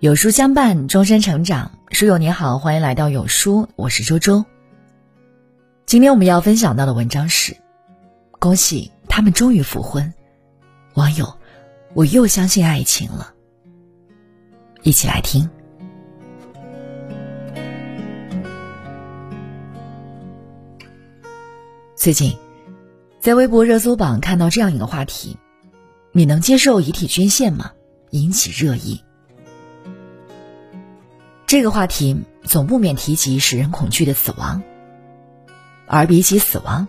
有书相伴，终身成长。书友你好，欢迎来到有书，我是周周。今天我们要分享到的文章是：恭喜他们终于复婚。网友，我又相信爱情了。一起来听。最近，在微博热搜榜看到这样一个话题：你能接受遗体捐献吗？引起热议。这个话题总不免提及使人恐惧的死亡，而比起死亡，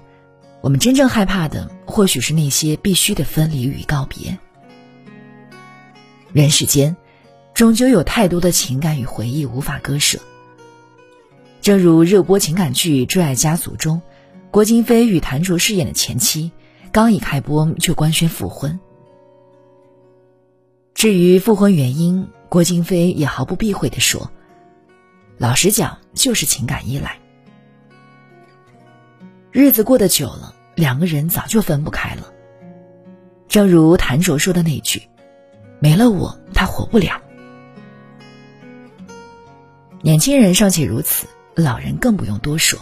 我们真正害怕的或许是那些必须的分离与告别。人世间，终究有太多的情感与回忆无法割舍。正如热播情感剧《挚爱家族》中，郭京飞与谭卓饰演的前妻，刚一开播就官宣复婚。至于复婚原因，郭京飞也毫不避讳的说。老实讲，就是情感依赖。日子过得久了，两个人早就分不开了。正如谭卓说的那句：“没了我，他活不了。”年轻人尚且如此，老人更不用多说。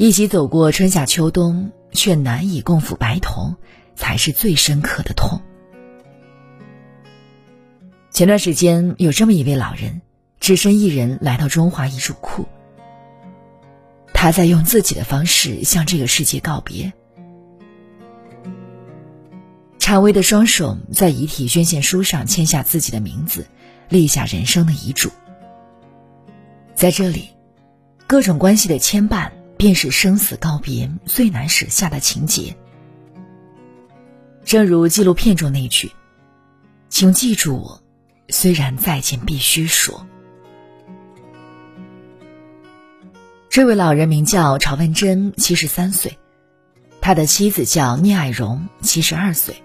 一起走过春夏秋冬，却难以共赴白头，才是最深刻的痛。前段时间，有这么一位老人。只身一人来到中华遗嘱库，他在用自己的方式向这个世界告别。颤巍的双手在遗体捐献书上签下自己的名字，立下人生的遗嘱。在这里，各种关系的牵绊，便是生死告别最难舍下的情节。正如纪录片中那句：“请记住我，虽然再见必须说。”这位老人名叫曹文珍，七十三岁，他的妻子叫聂爱荣，七十二岁。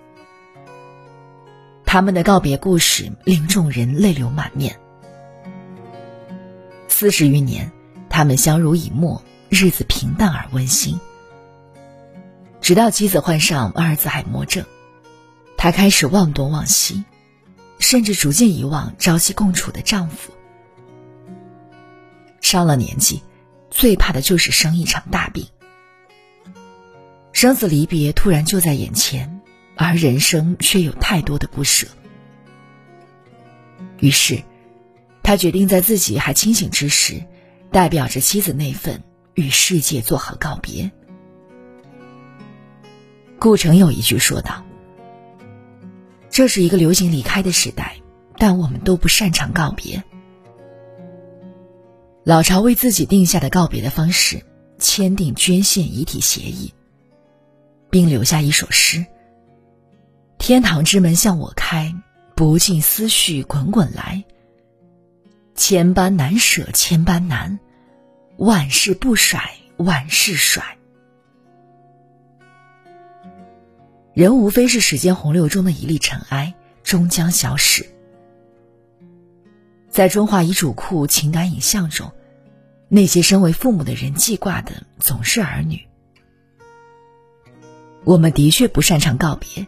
他们的告别故事令众人泪流满面。四十余年，他们相濡以沫，日子平淡而温馨。直到妻子患上阿尔兹海默症，他开始忘东忘西，甚至逐渐遗忘朝夕共处的丈夫。上了年纪。最怕的就是生一场大病，生死离别突然就在眼前，而人生却有太多的不舍。于是，他决定在自己还清醒之时，代表着妻子那份与世界做好告别。顾城有一句说道：“这是一个流行离开的时代，但我们都不擅长告别。”老巢为自己定下的告别的方式，签订捐献遗体协议，并留下一首诗：“天堂之门向我开，不尽思绪滚滚来。千般难舍千般难，万事不甩万事甩。人无非是时间洪流中的一粒尘埃，终将消逝。”在中华遗嘱库情感影像中，那些身为父母的人记挂的总是儿女。我们的确不擅长告别，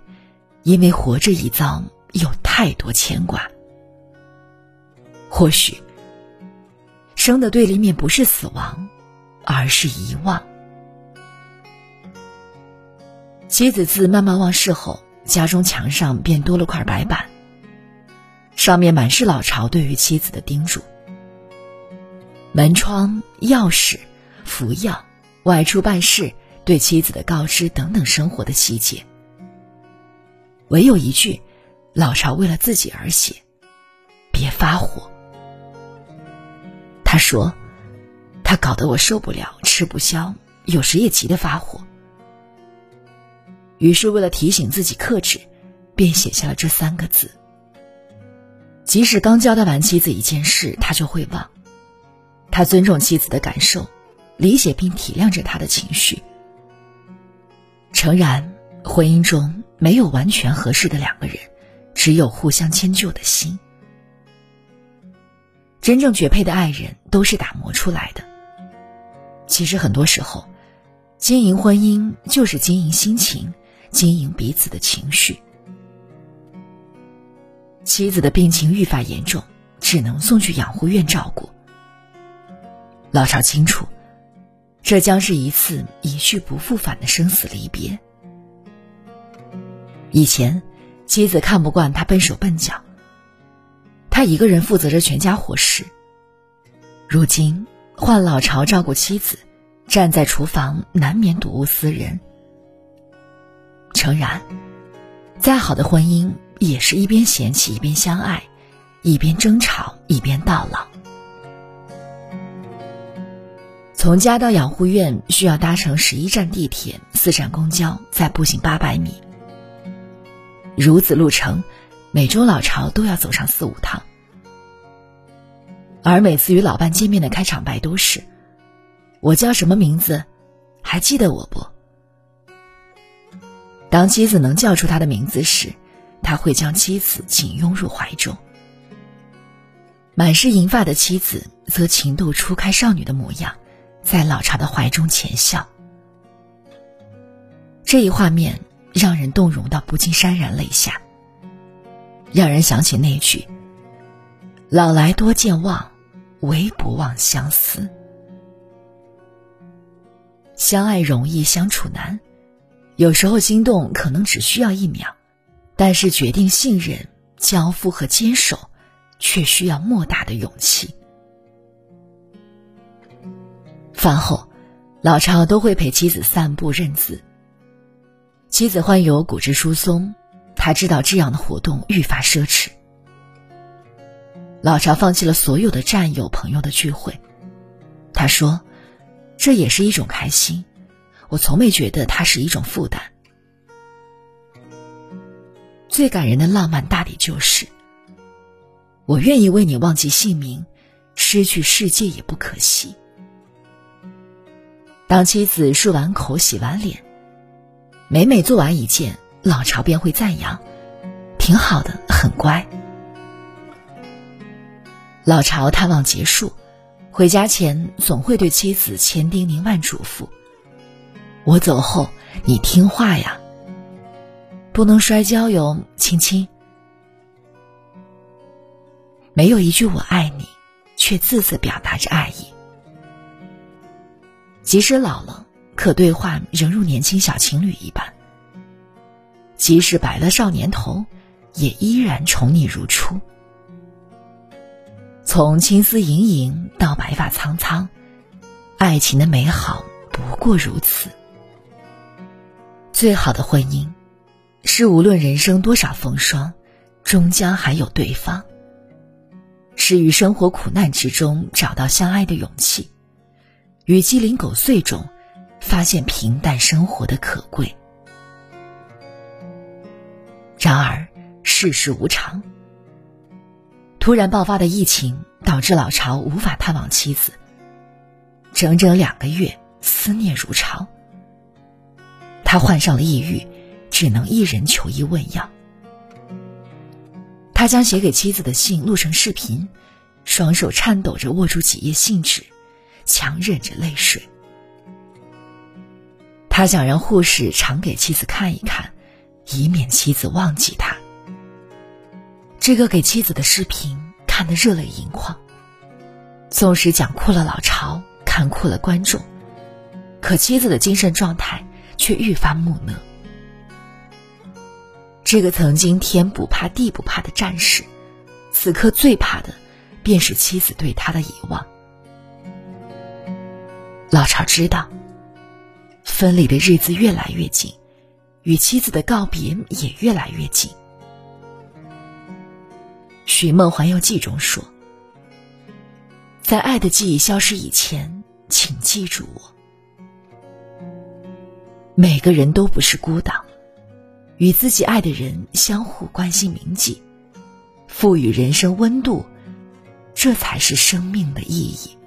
因为活着一遭有太多牵挂。或许，生的对立面不是死亡，而是遗忘。妻子自慢慢忘事后，家中墙上便多了块白板。上面满是老巢对于妻子的叮嘱：门窗、钥匙、服药、外出办事、对妻子的告知等等生活的细节。唯有一句，老巢为了自己而写：“别发火。”他说：“他搞得我受不了，吃不消，有时也急得发火。”于是为了提醒自己克制，便写下了这三个字。即使刚交代完妻子一件事，他就会忘。他尊重妻子的感受，理解并体谅着她的情绪。诚然，婚姻中没有完全合适的两个人，只有互相迁就的心。真正绝配的爱人都是打磨出来的。其实很多时候，经营婚姻就是经营心情，经营彼此的情绪。妻子的病情愈发严重，只能送去养护院照顾。老巢清楚，这将是一次一去不复返的生死离别。以前，妻子看不惯他笨手笨脚，他一个人负责着全家伙食。如今换老巢照顾妻子，站在厨房难免睹物思人。诚然，再好的婚姻。也是一边嫌弃一边相爱，一边争吵一边到老。从家到养护院需要搭乘十一站地铁、四站公交，再步行八百米。如此路程，每周老巢都要走上四五趟。而每次与老伴见面的开场白都是：“我叫什么名字？还记得我不？”当妻子能叫出他的名字时，他会将妻子紧拥入怀中，满是银发的妻子则情窦初开少女的模样，在老巢的怀中浅笑。这一画面让人动容到不禁潸然泪下，让人想起那句：“老来多健忘，唯不忘相思。”相爱容易相处难，有时候心动可能只需要一秒。但是，决定信任、交付和坚守，却需要莫大的勇气。饭后，老巢都会陪妻子散步认字。妻子患有骨质疏松，他知道这样的活动愈发奢侈。老巢放弃了所有的战友朋友的聚会，他说：“这也是一种开心，我从没觉得它是一种负担。”最感人的浪漫，大抵就是：我愿意为你忘记姓名，失去世界也不可惜。当妻子漱完口、洗完脸，每每做完一件，老巢便会赞扬：“挺好的，很乖。”老巢探望结束，回家前总会对妻子千叮咛万嘱咐：“我走后，你听话呀。”不能摔跤哟，亲亲。没有一句“我爱你”，却字字表达着爱意。即使老了，可对话仍如年轻小情侣一般；即使白了少年头，也依然宠你如初。从青丝盈盈到白发苍苍，爱情的美好不过如此。最好的婚姻。是无论人生多少风霜，终将还有对方。是于生活苦难之中找到相爱的勇气，与鸡零狗碎中发现平淡生活的可贵。然而世事无常，突然爆发的疫情导致老巢无法探望妻子，整整两个月思念如潮。他患上了抑郁。只能一人求医问药。他将写给妻子的信录成视频，双手颤抖着握住几页信纸，强忍着泪水。他想让护士常给妻子看一看，以免妻子忘记他。这个给妻子的视频看得热泪盈眶，纵使讲哭了老巢，看哭了观众，可妻子的精神状态却愈发木讷。这个曾经天不怕地不怕的战士，此刻最怕的，便是妻子对他的遗忘。老巢知道，分离的日子越来越近，与妻子的告别也越来越近。《寻梦环游记》中说：“在爱的记忆消失以前，请记住我。”每个人都不是孤岛。与自己爱的人相互关心铭记，赋予人生温度，这才是生命的意义。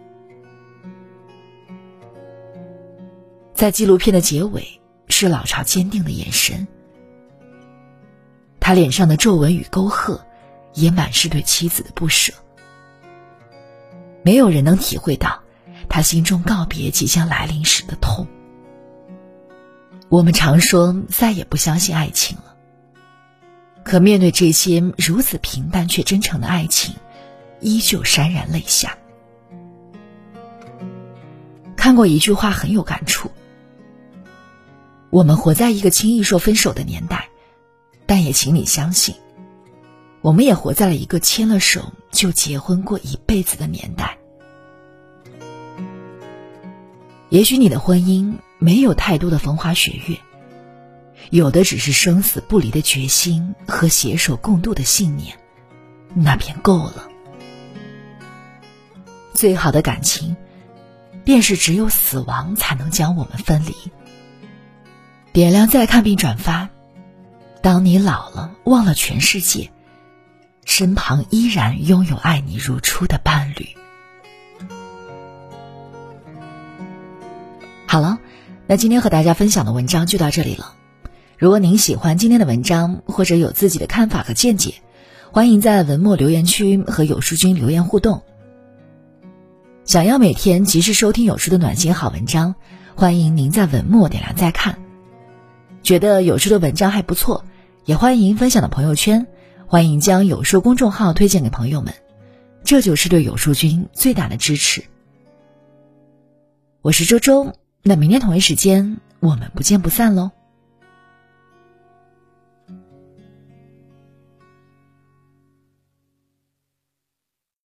在纪录片的结尾，是老巢坚定的眼神，他脸上的皱纹与沟壑，也满是对妻子的不舍。没有人能体会到他心中告别即将来临时的痛。我们常说再也不相信爱情了，可面对这些如此平淡却真诚的爱情，依旧潸然泪下。看过一句话很有感触：我们活在一个轻易说分手的年代，但也请你相信，我们也活在了一个牵了手就结婚过一辈子的年代。也许你的婚姻没有太多的风花雪月，有的只是生死不离的决心和携手共度的信念，那便够了。最好的感情，便是只有死亡才能将我们分离。点亮再看并转发，当你老了，忘了全世界，身旁依然拥有爱你如初的伴侣。好了，那今天和大家分享的文章就到这里了。如果您喜欢今天的文章，或者有自己的看法和见解，欢迎在文末留言区和有书君留言互动。想要每天及时收听有书的暖心好文章，欢迎您在文末点亮再看。觉得有书的文章还不错，也欢迎分享到朋友圈，欢迎将有书公众号推荐给朋友们，这就是对有书君最大的支持。我是周周。那明天同一时间，我们不见不散喽。